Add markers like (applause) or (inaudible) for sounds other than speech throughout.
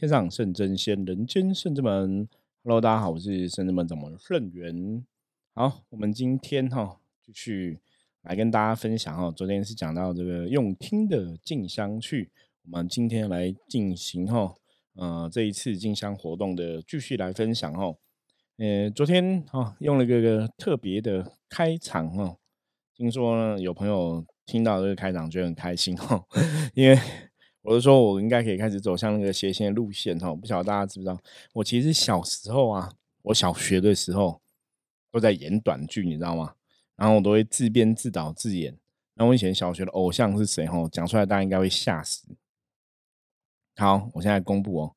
天上圣真仙，人间圣之门。Hello，大家好，我是圣之门掌门圣元。好，我们今天哈继续来跟大家分享哈。昨天是讲到这个用听的进香去，我们今天来进行哈，呃，这一次进香活动的继续来分享哈。呃，昨天哈用了个个特别的开场哈，听说呢有朋友听到这个开场觉得很开心哈，因为。我是说，我应该可以开始走向那个斜线的路线哈。不晓得大家知不知道，我其实小时候啊，我小学的时候都在演短剧，你知道吗？然后我都会自编自导自演。那我以前小学的偶像是谁？哈，讲出来大家应该会吓死。好，我现在公布哦，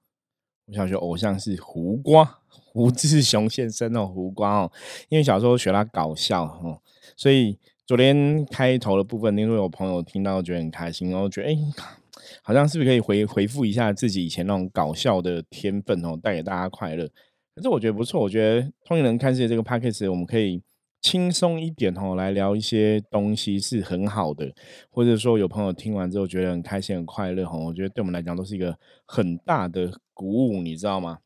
我小学偶像是胡瓜，胡志雄先生哦，胡瓜哦。因为小时候学他搞笑哦，所以昨天开头的部分，因为有朋友听到觉得很开心，然后觉得哎。好像是不是可以回回复一下自己以前那种搞笑的天分哦，带给大家快乐。可是我觉得不错，我觉得通灵人看世界这个 p a c k a g e 我们可以轻松一点哦，来聊一些东西是很好的，或者说有朋友听完之后觉得很开心、很快乐哈，我觉得对我们来讲都是一个很大的鼓舞，你知道吗？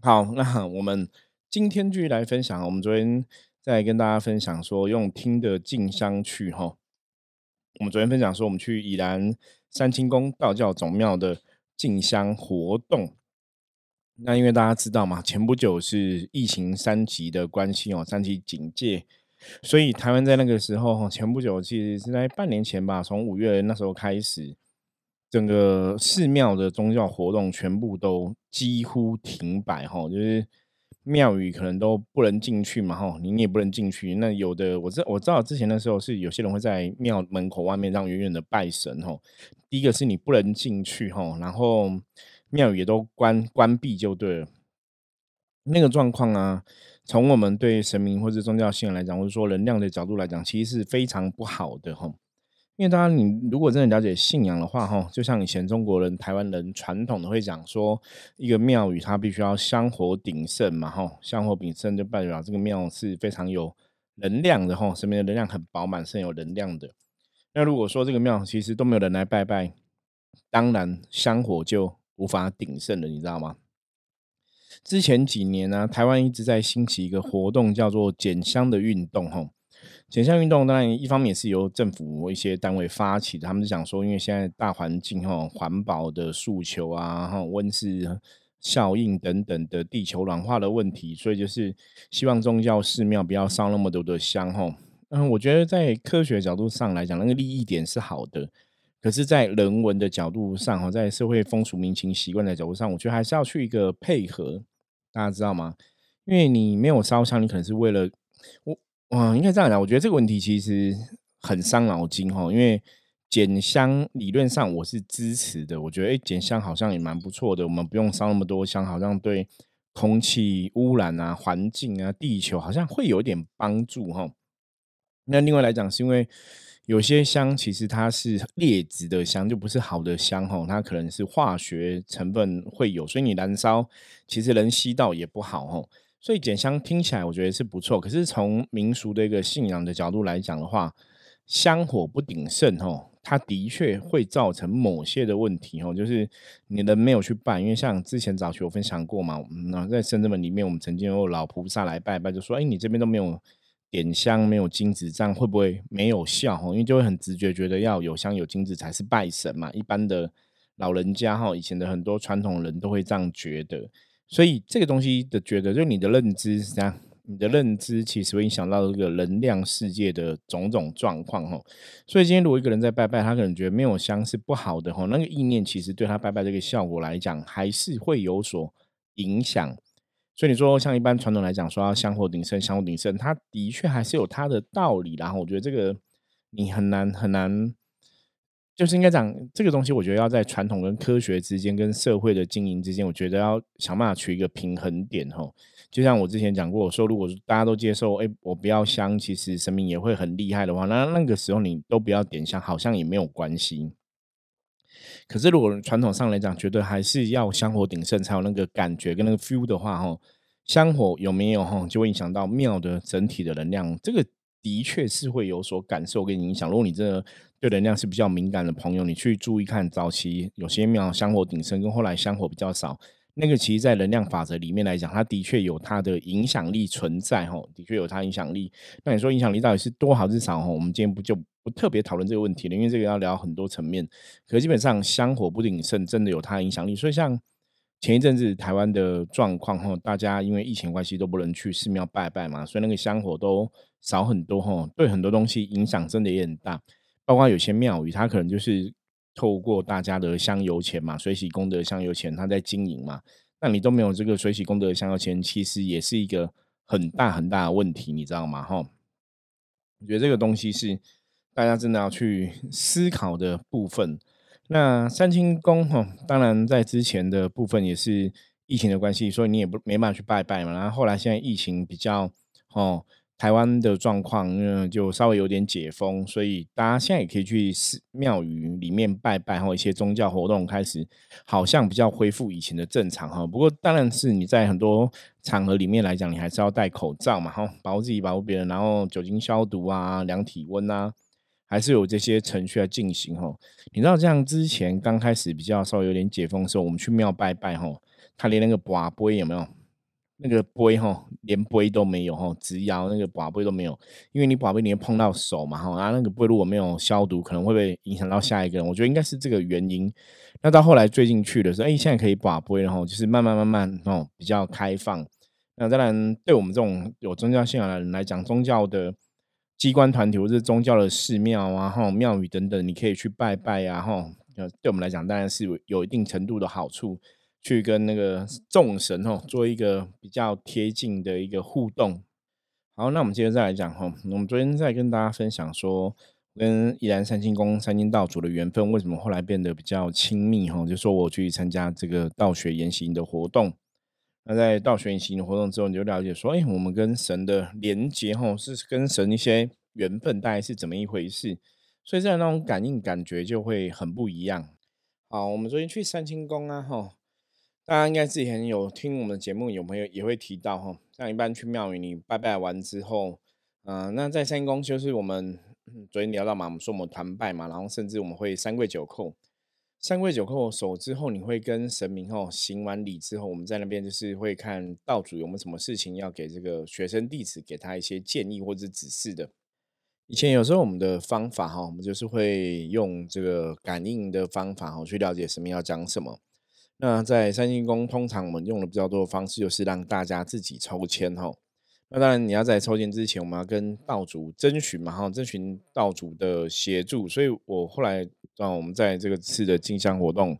好，那我们今天继续来分享，我们昨天在跟大家分享说用听的进香去哈，我们昨天分享说我们去宜兰。三清宫道教总庙的进香活动，那因为大家知道嘛，前不久是疫情三级的关系哦，三级警戒，所以台湾在那个时候，前不久其实是在半年前吧，从五月那时候开始，整个寺庙的宗教活动全部都几乎停摆哈，就是。庙宇可能都不能进去嘛，哈，你也不能进去。那有的，我知我知道之前的时候是有些人会在庙门口外面让远远的拜神，哈。第一个是你不能进去，哈，然后庙宇也都关关闭就对了。那个状况啊，从我们对神明或者宗教信仰来讲，或者说能量的角度来讲，其实是非常不好的，哈。因为大家，你如果真的了解信仰的话，哈，就像以前中国人、台湾人传统的会讲说，一个庙宇它必须要香火鼎盛嘛，哈，香火鼎盛就代表这个庙是非常有能量的，哈，身边的能量很饱满，是有能量的。那如果说这个庙其实都没有人来拜拜，当然香火就无法鼎盛了，你知道吗？之前几年呢，台湾一直在兴起一个活动，叫做减香的运动，哈。减香运动当然一方面是由政府一些单位发起的，他们是想说，因为现在大环境哈，环保的诉求啊，哈，温室效应等等的地球暖化的问题，所以就是希望宗教寺庙不要烧那么多的香哈。嗯，我觉得在科学角度上来讲，那个利益点是好的，可是，在人文的角度上哈，在社会风俗民情习惯的角度上，我觉得还是要去一个配合，大家知道吗？因为你没有烧香，你可能是为了我。嗯，应该这样讲。我觉得这个问题其实很伤脑筋哈，因为减香理论上我是支持的。我觉得哎，减香好像也蛮不错的。我们不用烧那么多香，好像对空气污染啊、环境啊、地球好像会有点帮助哈。那另外来讲，是因为有些香其实它是劣质的香，就不是好的香哈，它可能是化学成分会有，所以你燃烧其实人吸到也不好哈。所以捡香听起来我觉得是不错，可是从民俗的一个信仰的角度来讲的话，香火不鼎盛哦，它的确会造成某些的问题哦，就是你人没有去拜，因为像之前早期有分享过嘛，那在圣者门里面，我们曾经有老菩萨来拜拜，就说：“哎，你这边都没有点香，没有金子，这样会不会没有效？哦，因为就会很直觉觉得要有香有金子才是拜神嘛。一般的老人家哈，以前的很多传统人都会这样觉得。所以这个东西的觉得，就你的认知是这样，你的认知其实会影响到这个能量世界的种种状况哈。所以今天如果一个人在拜拜，他可能觉得没有香是不好的哈，那个意念其实对他拜拜这个效果来讲，还是会有所影响。所以你说像一般传统来讲，说要香火鼎盛，香火鼎盛，它的确还是有它的道理。然后我觉得这个你很难很难。就是应该讲这个东西，我觉得要在传统跟科学之间，跟社会的经营之间，我觉得要想办法取一个平衡点吼。就像我之前讲过，我说如果大家都接受，哎，我不要香，其实神明也会很厉害的话，那那个时候你都不要点香，好像也没有关系。可是如果传统上来讲，觉得还是要香火鼎盛才有那个感觉跟那个 feel 的话，吼，香火有没有哈，就会影响到庙的整体的能量。这个。的确是会有所感受跟影响。如果你真的对能量是比较敏感的朋友，你去注意看，早期有些庙香火鼎盛，跟后来香火比较少，那个其实，在能量法则里面来讲，它的确有它的影响力存在，哈，的确有它影响力。那你说影响力到底是多还是少？哈，我们今天不就不特别讨论这个问题了，因为这个要聊很多层面。可基本上香火不鼎盛，真的有它的影响力。所以像前一阵子台湾的状况，哈，大家因为疫情关系都不能去寺庙拜拜嘛，所以那个香火都少很多，哈，对很多东西影响真的也很大。包括有些庙宇，它可能就是透过大家的香油钱嘛，水洗功德香油钱，它在经营嘛。那你都没有这个水洗功德香油钱，其实也是一个很大很大的问题，你知道吗？哈，我觉得这个东西是大家真的要去思考的部分。那三清宫哈，当然在之前的部分也是疫情的关系，所以你也不没办法去拜拜嘛。然后后来现在疫情比较哦。台湾的状况，嗯，就稍微有点解封，所以大家现在也可以去寺庙宇里面拜拜，或一些宗教活动开始，好像比较恢复以前的正常哈。不过，当然是你在很多场合里面来讲，你还是要戴口罩嘛，哈，保护自己，保护别人，然后酒精消毒啊，量体温啊，还是有这些程序来进行哈。你知道，像之前刚开始比较稍微有点解封的时候，我们去庙拜拜哈，他连那个拔杯有没有？那个杯哈，连杯都没有哈，直摇那个把杯都没有，因为你把杯你会碰到手嘛哈，然后那个杯如果没有消毒，可能会被影响到下一个人。我觉得应该是这个原因。那到后来最近去的时候，哎，现在可以把杯然后就是慢慢慢慢哦比较开放。那当然，对我们这种有宗教信仰的人来讲，宗教的机关团体或者宗教的寺庙啊、哈庙宇等等，你可以去拜拜呀哈。呃，对我们来讲，当然是有一定程度的好处。去跟那个众神哦做一个比较贴近的一个互动。好，那我们接着再来讲哈，我们昨天在跟大家分享说，跟宜兰三清宫三清道主的缘分为什么后来变得比较亲密哈，就说我去参加这个道学研习的活动。那在道学研习的活动之后，你就了解说，哎，我们跟神的连接哈，是跟神一些缘分大概是怎么一回事，所以这样那种感应感觉就会很不一样。好，我们昨天去三清宫啊哈。大家应该之前有听我们的节目，有朋友也会提到哈，像一般去庙宇，你拜拜完之后，嗯，那在三公就是我们昨天聊到嘛，我们说我们团拜嘛，然后甚至我们会三跪九叩，三跪九叩手之后，你会跟神明哦行完礼之后，我们在那边就是会看道主有没有什么事情要给这个学生弟子给他一些建议或者指示的。以前有时候我们的方法哈，我们就是会用这个感应的方法哈，去了解神明要讲什么。那在三星宫，通常我们用的比较多的方式，就是让大家自己抽签哈。那当然，你要在抽签之前，我们要跟道主征询嘛哈，征询道主的协助。所以我后来让我们在这个次的进香活动，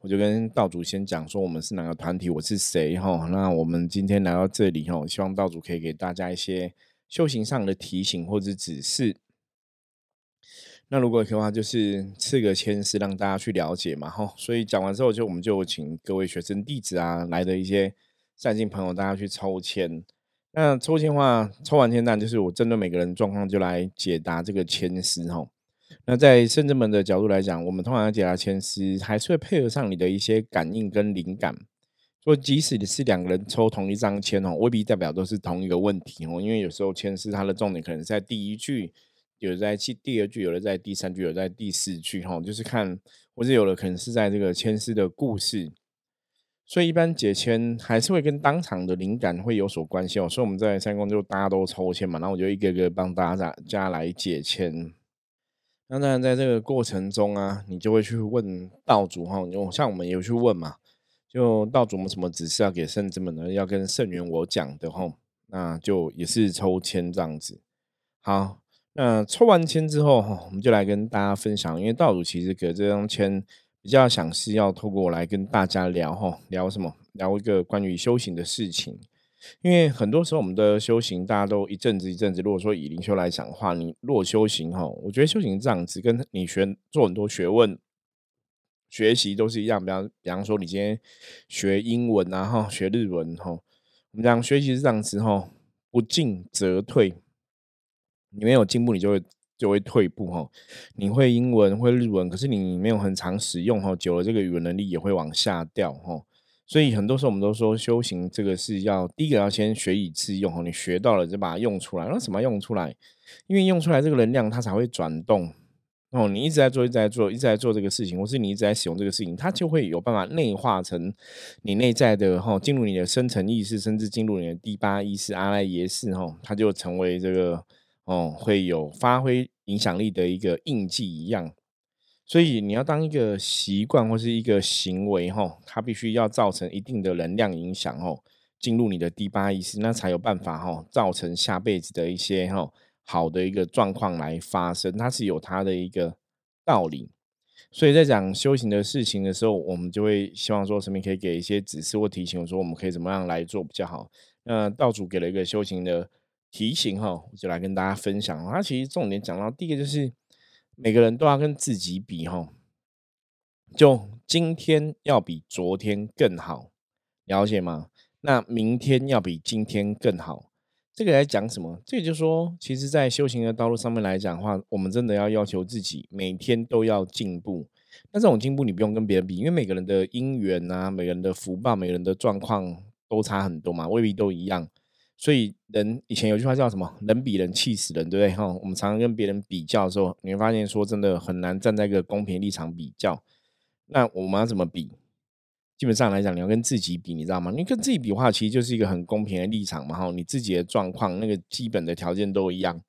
我就跟道主先讲说，我们是哪个团体，我是谁哈。那我们今天来到这里哈，希望道主可以给大家一些修行上的提醒或者指示。那如果可以的话，就是赐个签是让大家去了解嘛，哈。所以讲完之后，就我们就请各位学生弟子啊来的一些善信朋友，大家去抽签。那抽签的话，抽完签单就是我针对每个人状况就来解答这个签师，哈。那在圣者门的角度来讲，我们通常解答签师，还是会配合上你的一些感应跟灵感。说即使你是两个人抽同一张签哦，未必代表都是同一个问题哦，因为有时候签师它的重点可能在第一句。有在第第二句，有的在第三句，有在第四句，哈，就是看，或者有的可能是在这个签诗的故事，所以一般解签还是会跟当场的灵感会有所关系哦。所以我们在三宫就大家都抽签嘛，然后我就一个个帮大家家来解签。那当然在这个过程中啊，你就会去问道主哈，就像我们有去问嘛，就道主们什么指示要给圣子们呢？要跟圣元我讲的哈，那就也是抽签这样子，好。那抽完签之后哈，我们就来跟大家分享，因为道主其实给这张签比较想是要透过我来跟大家聊哈，聊什么？聊一个关于修行的事情。因为很多时候我们的修行，大家都一阵子一阵子。如果说以灵修来讲的话，你若修行哈，我觉得修行这样子，跟你学做很多学问、学习都是一样。比方比方说，你今天学英文啊哈，学日文哈，我们讲学习是这样子哈，不进则退。你没有进步，你就会就会退步哈。你会英文会日文，可是你没有很常使用哈，久了这个语文能力也会往下掉哈。所以很多时候我们都说修行这个是要第一个要先学以致用哈。你学到了就把它用出来，那什么用出来？因为用出来这个能量它才会转动。哦，你一直在做，一直在做，一直在做这个事情，或是你一直在使用这个事情，它就会有办法内化成你内在的哈，进入你的深层意识，甚至进入你的第八意识阿赖耶识哈，它就成为这个哦，会有发挥影响力的一个印记一样。所以你要当一个习惯或是一个行为哈，它必须要造成一定的能量影响哦，进入你的第八意识，那才有办法哈，造成下辈子的一些哈。好的一个状况来发生，它是有它的一个道理，所以在讲修行的事情的时候，我们就会希望说，神明可以给一些指示或提醒，说我们可以怎么样来做比较好。那道主给了一个修行的提醒哈，我就来跟大家分享。他其实重点讲到第一个就是每个人都要跟自己比哈，就今天要比昨天更好，了解吗？那明天要比今天更好。这个来讲什么？这个就说，其实，在修行的道路上面来讲的话，我们真的要要求自己每天都要进步。那这种进步，你不用跟别人比，因为每个人的因缘啊，每个人的福报，每个人的状况都差很多嘛，未必都一样。所以，人以前有句话叫什么？人比人气死人，对不对？哈，我们常常跟别人比较的时候，你会发现说，真的很难站在一个公平立场比较。那我们要怎么比？基本上来讲，你要跟自己比，你知道吗？你跟自己比的话，其实就是一个很公平的立场嘛。哈，你自己的状况，那个基本的条件都一样。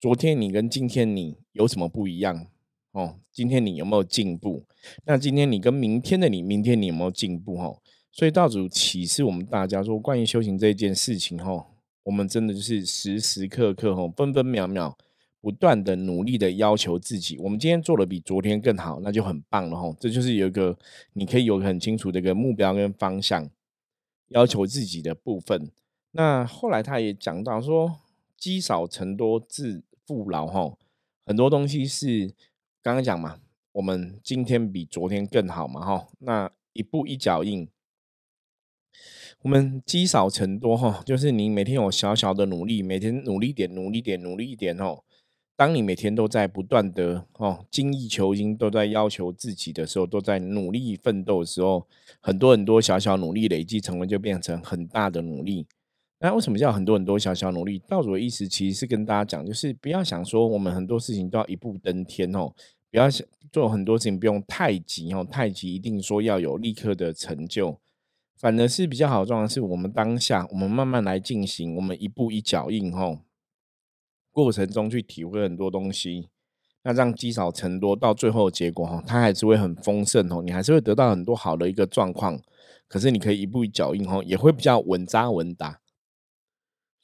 昨天你跟今天你有什么不一样？哦，今天你有没有进步？那今天你跟明天的你，明天你有没有进步？哈，所以道主启示我们大家说，关于修行这件事情，吼，我们真的就是时时刻刻，哈，分分秒秒。不断的努力的要求自己，我们今天做的比昨天更好，那就很棒了吼。这就是有一个你可以有很清楚的一个目标跟方向，要求自己的部分。那后来他也讲到说，积少成多，致富饶哈。很多东西是刚刚讲嘛，我们今天比昨天更好嘛哈。那一步一脚印，我们积少成多哈，就是你每天有小小的努力，每天努力点，努力点，努力一点哦。当你每天都在不断的哦精益求精，都在要求自己的时候，都在努力奋斗的时候，很多很多小小努力累积成为，就变成很大的努力。那为什么叫很多很多小小努力？道主的意思其实是跟大家讲，就是不要想说我们很多事情都要一步登天哦，不要想做很多事情不用太急哦，太急一定说要有立刻的成就，反而是比较好的状况，是我们当下我们慢慢来进行，我们一步一脚印吼。过程中去体会很多东西，那这样积少成多，到最后结果哈，它还是会很丰盛哦，你还是会得到很多好的一个状况。可是你可以一步一脚印吼，也会比较稳扎稳打。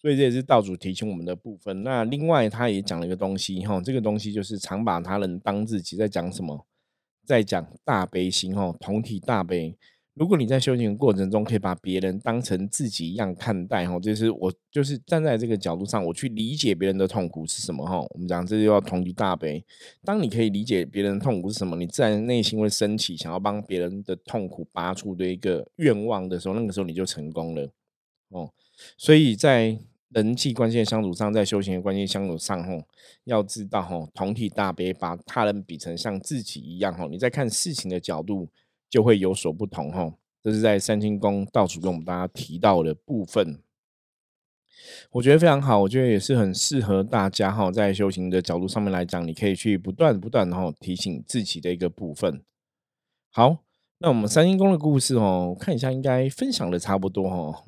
所以这也是道主提醒我们的部分。那另外他也讲了一个东西哈，这个东西就是常把他人当自己，在讲什么？在讲大悲心哈，同体大悲。如果你在修行的过程中，可以把别人当成自己一样看待，哈，就是我就是站在这个角度上，我去理解别人的痛苦是什么，哈。我们讲这就要同体大悲。当你可以理解别人的痛苦是什么，你自然内心会升起想要帮别人的痛苦拔出的一个愿望的时候，那个时候你就成功了，哦。所以在人际关系的相处上，在修行的关系相处上，哈，要知道，哈，同体大悲，把他人比成像自己一样，哈，你在看事情的角度。就会有所不同哈，这是在三清宫到处跟我们大家提到的部分，我觉得非常好，我觉得也是很适合大家哈，在修行的角度上面来讲，你可以去不断不断然后提醒自己的一个部分。好，那我们三清宫的故事哦，看一下应该分享的差不多哈。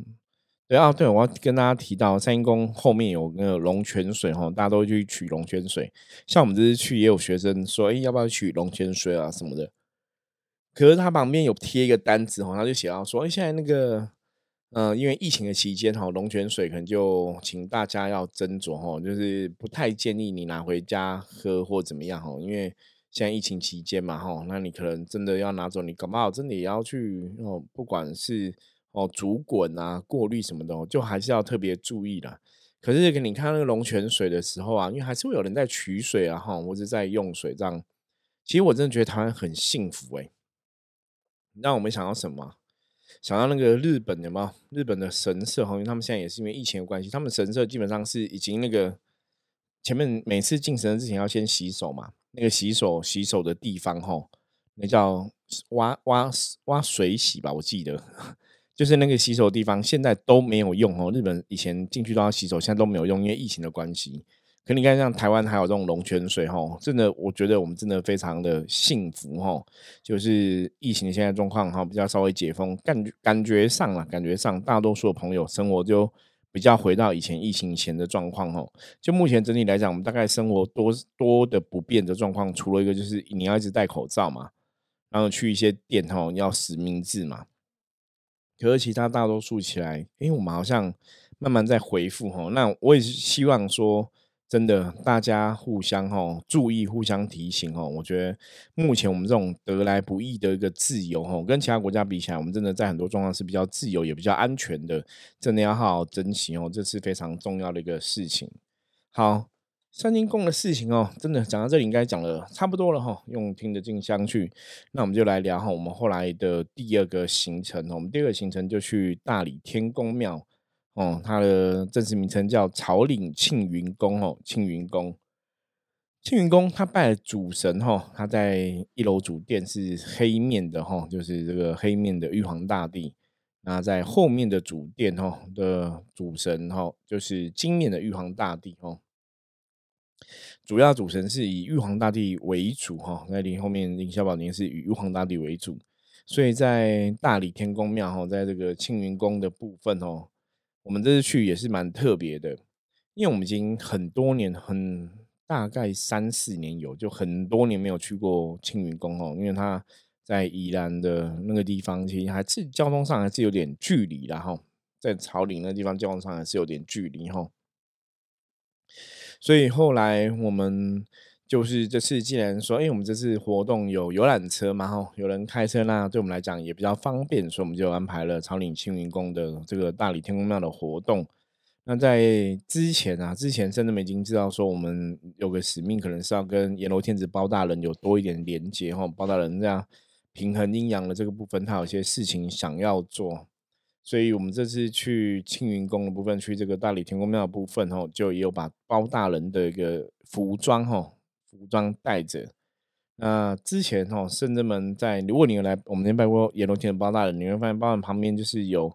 对啊，对，我要跟大家提到三清宫后面有那个龙泉水哈，大家都会去取龙泉水，像我们这次去也有学生说，哎，要不要取龙泉水啊什么的。可是他旁边有贴一个单子哈，他就写到说，哎，现在那个，嗯，因为疫情的期间哈，龙泉水可能就请大家要斟酌哈，就是不太建议你拿回家喝或怎么样哈，因为现在疫情期间嘛哈，那你可能真的要拿走，你搞不好真的也要去哦，不管是哦煮滚啊、过滤什么的，就还是要特别注意啦。可是你看那个龙泉水的时候啊，因为还是会有人在取水啊哈，或者在用水这样，其实我真的觉得台湾很幸福哎。让我们想到什么？想到那个日本的吗？日本的神社哈，因为他们现在也是因为疫情的关系，他们神社基本上是已经那个前面每次进神之前要先洗手嘛，那个洗手洗手的地方吼，那叫挖挖挖水洗吧，我记得 (laughs) 就是那个洗手的地方，现在都没有用哦。日本以前进去都要洗手，现在都没有用，因为疫情的关系。可你看，像台湾还有这种龙泉水哈，真的，我觉得我们真的非常的幸福哈。就是疫情现在状况哈，比较稍微解封，感觉感觉上了，感觉上大多数的朋友生活就比较回到以前疫情前的状况哈。就目前整体来讲，我们大概生活多多的不便的状况，除了一个就是你要一直戴口罩嘛，然后去一些店哈要实名制嘛。可是其他大多数起来，因为我们好像慢慢在回复哈。那我也是希望说。真的，大家互相哈注意，互相提醒哈。我觉得目前我们这种得来不易的一个自由哈，跟其他国家比起来，我们真的在很多状况是比较自由，也比较安全的。真的要好好珍惜哦，这是非常重要的一个事情。好，三金宫的事情哦，真的讲到这里应该讲的差不多了哈。用听得进香去，那我们就来聊哈。我们后来的第二个行程哦，我们第二个行程就去大理天宫庙。哦，它的正式名称叫草岭庆云宫哦，庆云宫，庆云宫，他拜了主神哈，他在一楼主殿是黑面的哈，就是这个黑面的玉皇大帝。那在后面的主殿哈的主神哈，就是金面的玉皇大帝哦。主要主神是以玉皇大帝为主哈，那林后面凌霄宝殿是以玉皇大帝为主，所以在大理天宫庙哈，在这个庆云宫的部分哦。我们这次去也是蛮特别的，因为我们已经很多年，很大概三四年有，就很多年没有去过青云宫哦，因为它在宜兰的那个地方，其实还是交通上还是有点距离的哈在草岭那地方交通上还是有点距离哈，所以后来我们。就是这次既然说，哎，我们这次活动有游览车嘛，哈，有人开车那对我们来讲也比较方便，所以我们就安排了草岭青云宫的这个大理天宫庙的活动。那在之前啊，之前甚至已经知道说，我们有个使命，可能是要跟阎罗天子包大人有多一点连接，哈，包大人这样平衡阴阳的这个部分，他有些事情想要做，所以我们这次去青云宫的部分，去这个大理天宫庙的部分，吼，就也有把包大人的一个服装，吼。服装带着，那之前哦圣人们在，如果你有来我们那边拜过阎罗天的包大人，你会发现包大人旁边就是有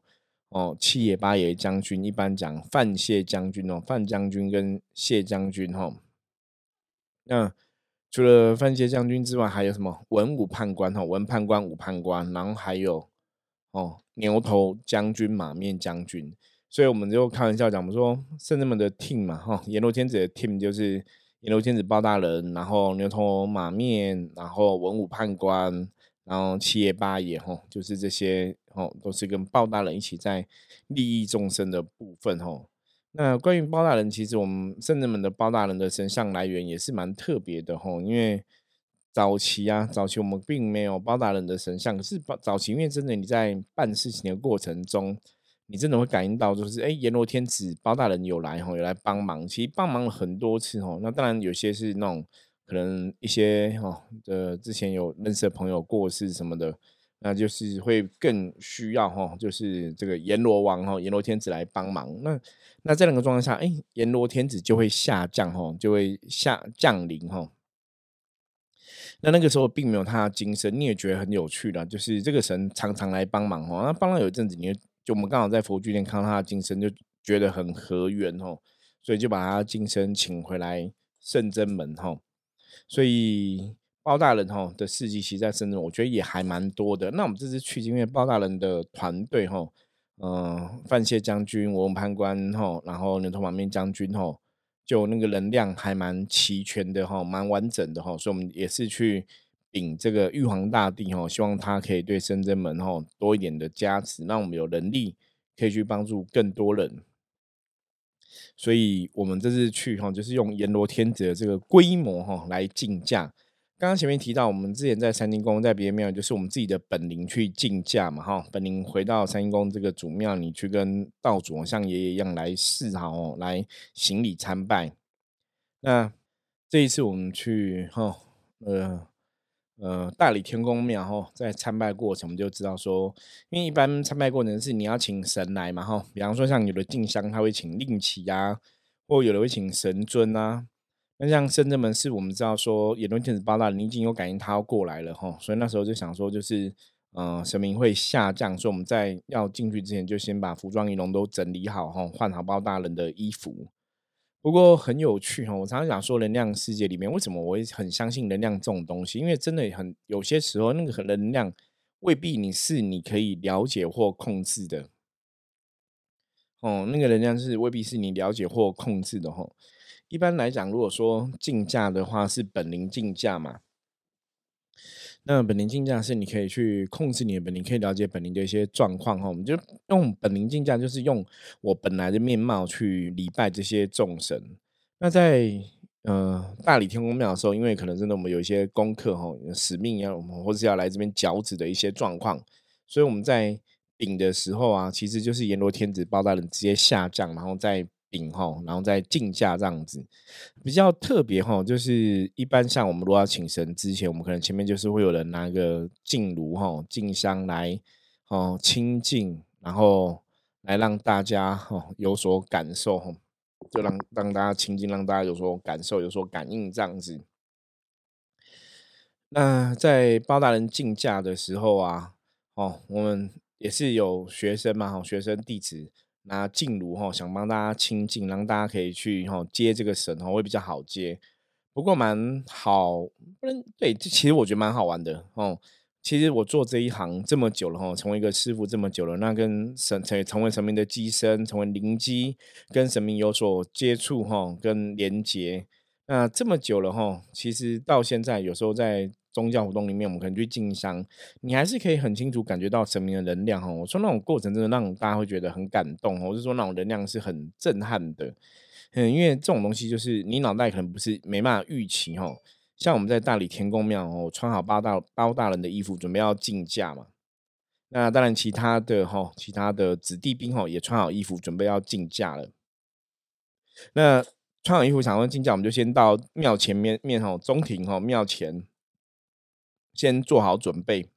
哦七爷八爷将军，一般讲范谢将军哦，范将军跟谢将军哈。那除了范谢将军之外，还有什么文武判官哈，文判官、武判官，然后还有哦牛头将军、马面将军，所以我们就开玩笑讲，我们说圣人们的 team 嘛哈，阎罗天子的 team 就是。阎罗天子包大人，然后牛头马面，然后文武判官，然后七爷八爷，吼，就是这些，吼，都是跟包大人一起在利益众生的部分，吼。那关于包大人，其实我们圣人们的包大人的神像来源也是蛮特别的，吼，因为早期啊，早期我们并没有包大人的神像，可是早期因为真的你在办事情的过程中。你真的会感应到，就是哎，阎罗天子包大人有来吼，有来帮忙。其实帮忙了很多次吼。那当然有些是那种可能一些哈的之前有认识的朋友过世什么的，那就是会更需要哈，就是这个阎罗王哈，阎罗天子来帮忙。那那在那个状态下，哎，阎罗天子就会下降哈，就会下降临哈。那那个时候并没有他的精神，你也觉得很有趣的，就是这个神常常来帮忙哈。那帮了有一阵子，你。就我们刚好在佛具店看到他的金身，就觉得很合缘哦，所以就把他金身请回来圣真门哈。所以包大人哈的事迹，其实在深圳，我觉得也还蛮多的。那我们这次去，因为包大人的团队哈，嗯，范谢将军、文判官哈，然后牛头马面将军哈，就那个能量还蛮齐全的哈，蛮完整的哈，所以我们也是去。禀这个玉皇大帝哈，希望他可以对深圳门哈多一点的加持，让我们有能力可以去帮助更多人。所以，我们这次去哈，就是用阎罗天子的这个规模哈来竞价。刚刚前面提到，我们之前在三清宫，在别的庙，就是我们自己的本灵去竞价嘛哈。本灵回到三清宫这个主庙，你去跟道主像爷爷一样来示好哦，来行礼参拜。那这一次我们去哈，呃。呃，大理天宫庙哈，在参拜过程我们就知道说，因为一般参拜过程是你要请神来嘛哈，比方说像有的进香他会请令旗呀，或有的会请神尊啊。那像深圳门是我们知道说，阎罗天子八大人已经有感应他要过来了哈，所以那时候就想说，就是呃神明会下降，所以我们在要进去之前就先把服装仪容都整理好哈，换好包大人的衣服。不过很有趣哈，我常常讲说，能量世界里面为什么我会很相信能量这种东西？因为真的很有些时候，那个能量未必你是你可以了解或控制的。哦，那个能量是未必是你了解或控制的哈。一般来讲，如果说竞价的话，是本灵竞价嘛。那本灵竞价是你可以去控制你的本灵，可以了解本灵的一些状况哈。我们就用本灵竞价，就是用我本来的面貌去礼拜这些众神。那在呃大理天宫庙的时候，因为可能真的我们有一些功课哈，使命要我们或是要来这边脚趾的一些状况，所以我们在禀的时候啊，其实就是阎罗天子包大人直接下降，然后再。饼哈，然后再竞价这样子，比较特别哈，就是一般像我们如果要请神之前，我们可能前面就是会有人拿个净炉哈、净香来哦清净，然后来让大家哦有所感受，就让让大家清净，让大家有所感受、有所感应这样子。那在包大人竞价的时候啊，哦，我们也是有学生嘛，哈，学生弟子。那静如哈，想帮大家清净，让大家可以去哈接这个神哈，会比较好接。不过蛮好，不能对，这其实我觉得蛮好玩的哦。其实我做这一行这么久了哈，成为一个师傅这么久了，那跟神成成为神明的机身，成为灵机，跟神明有所接触哈，跟连接。那这么久了哈，其实到现在有时候在。宗教活动里面，我们可能去进香，你还是可以很清楚感觉到神明的能量哈。我说那种过程真的让大家会觉得很感动，我是说那种能量是很震撼的。嗯，因为这种东西就是你脑袋可能不是没办法预期哈。像我们在大理天宫庙哦，穿好八大包大人的衣服，准备要进驾嘛。那当然，其他的哈，其他的子弟兵哈，也穿好衣服，准备要进驾了。那穿好衣服，想要进驾，我们就先到庙前面面哈，中庭哈，庙前。先做好准备，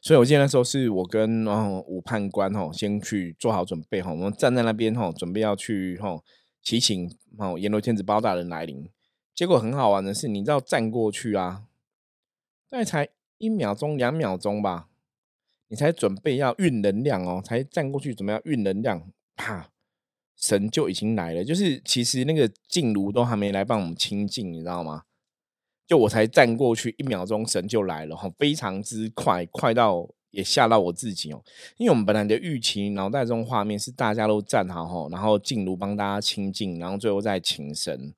所以我记得那时候是我跟然后武判官哈，先去做好准备哈，我们站在那边哈，准备要去吼祈请哦阎罗天子包大人来临。结果很好玩的是，你知道站过去啊，那才一秒钟、两秒钟吧，你才准备要运能量哦，才站过去准备要运能量，啪，神就已经来了。就是其实那个净炉都还没来帮我们清净，你知道吗？就我才站过去一秒钟，神就来了哈，非常之快，快到也吓到我自己哦。因为我们本来的预期脑袋中画面是大家都站好哈，然后进炉帮大家清净，然后最后再请神。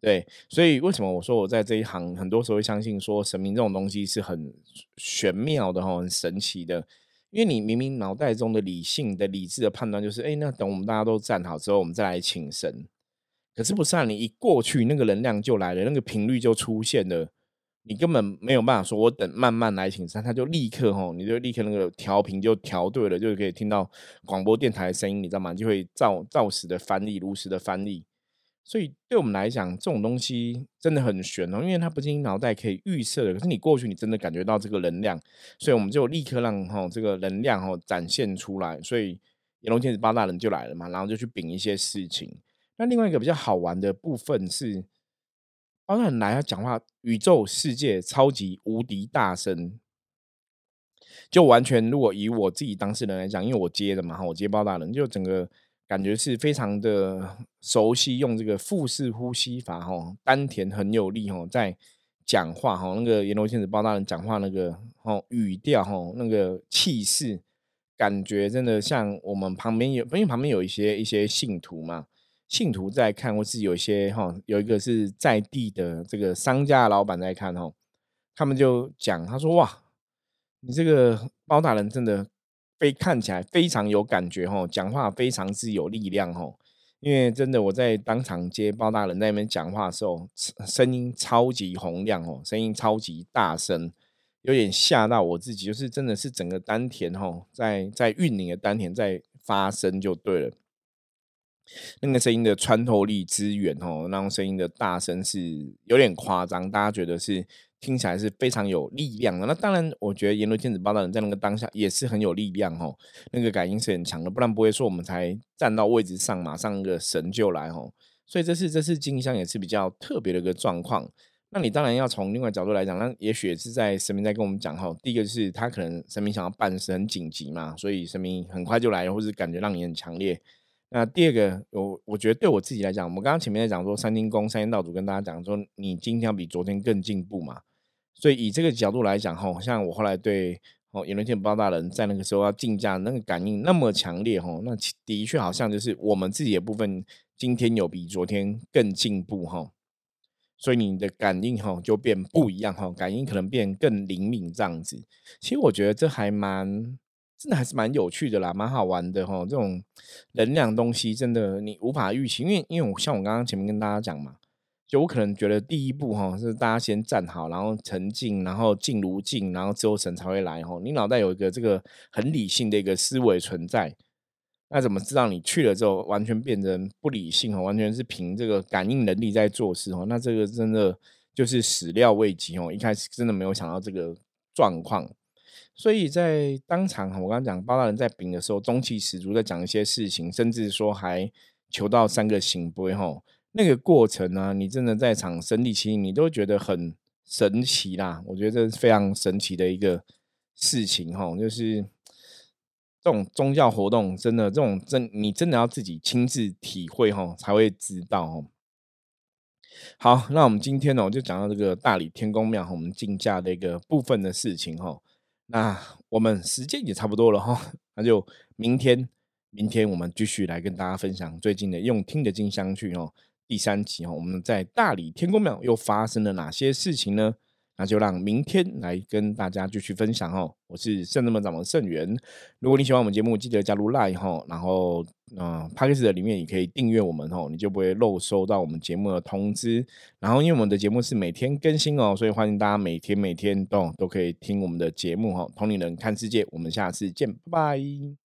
对，所以为什么我说我在这一行，很多时候会相信说神明这种东西是很玄妙的哈，很神奇的。因为你明明脑袋中的理性的理智的判断就是，哎，那等我们大家都站好之后，我们再来请神。可是不是啊？你一过去，那个能量就来了，那个频率就出现了，你根本没有办法说，我等慢慢来请神，他就立刻吼，你就立刻那个调频就调对了，就可以听到广播电台的声音，你知道吗？就会照照实的翻译，如实的翻译。所以对我们来讲，这种东西真的很玄哦，因为它不仅脑袋可以预设的，可是你过去你真的感觉到这个能量，所以我们就立刻让吼这个能量吼展现出来，所以阎龙天子八大人就来了嘛，然后就去禀一些事情。那另外一个比较好玩的部分是，包大人来他讲话，宇宙世界超级无敌大声，就完全如果以我自己当事人来讲，因为我接的嘛，哈，我接包大人，就整个感觉是非常的熟悉，用这个腹式呼吸法，哈，丹田很有力，哈，在讲话，哈，那个阎罗天子包大人讲话那个，哦，语调，哈，那个气势，感觉真的像我们旁边有，因为旁边有一些一些信徒嘛。信徒在看，或是有些哈，有一个是在地的这个商家老板在看哈，他们就讲，他说哇，你这个包大人真的非看起来非常有感觉哈，讲话非常之有力量哈，因为真的我在当场接包大人在那边讲话的时候，声音超级洪亮哦，声音超级大声，有点吓到我自己，就是真的是整个丹田哈，在在运营的丹田在发声就对了。那个声音的穿透力之远哦，那种声音的大声是有点夸张，大家觉得是听起来是非常有力量的。那当然，我觉得阎罗天子包大人在那个当下也是很有力量哦，那个感应是很强的，不然不会说我们才站到位置上，马上那个神就来哦。所以这次这次金香也是比较特别的一个状况。那你当然要从另外角度来讲，那也许是在神明在跟我们讲哈，第一个是他可能神明想要办事很紧急嘛，所以神明很快就来，或者感觉让你很强烈。那第二个，我我觉得对我自己来讲，我们刚刚前面在讲说三金宫、三金道主跟大家讲说，你今天要比昨天更进步嘛。所以以这个角度来讲，吼，像我后来对哦，演伦天包大人在那个时候要竞价，那个感应那么强烈，吼，那的确好像就是我们自己的部分，今天有比昨天更进步，哈。所以你的感应，哈，就变不一样，哈，感应可能变更灵敏这样子。其实我觉得这还蛮。真的还是蛮有趣的啦，蛮好玩的哈。这种能量东西真的你无法预期，因为因为我像我刚刚前面跟大家讲嘛，就我可能觉得第一步哈是大家先站好，然后沉静，然后静如静，然后之后神才会来哈。你脑袋有一个这个很理性的一个思维存在，那怎么知道你去了之后完全变成不理性哈？完全是凭这个感应能力在做事哦。那这个真的就是始料未及哦，一开始真的没有想到这个状况。所以在当场我刚刚讲包大人在禀的时候，中气十足在讲一些事情，甚至说还求到三个醒杯吼，那个过程呢，你真的在场身临其境，你都觉得很神奇啦。我觉得这是非常神奇的一个事情吼，就是这种宗教活动，真的这种真你真的要自己亲自体会吼，才会知道哦。好，那我们今天呢，我就讲到这个大理天宫庙我们竞价的一个部分的事情吼。那我们时间也差不多了哈，那就明天，明天我们继续来跟大家分享最近的用听的金香去哦，第三集哦，我们在大理天宫庙又发生了哪些事情呢？那就让明天来跟大家继续分享哦。我是圣人门掌门圣元，如果你喜欢我们节目，记得加入 Line 哈，然后嗯 p a c k e 的里面也可以订阅我们哦，你就不会漏收到我们节目的通知。然后因为我们的节目是每天更新哦，所以欢迎大家每天每天都都可以听我们的节目哈。同龄人看世界，我们下次见，拜拜。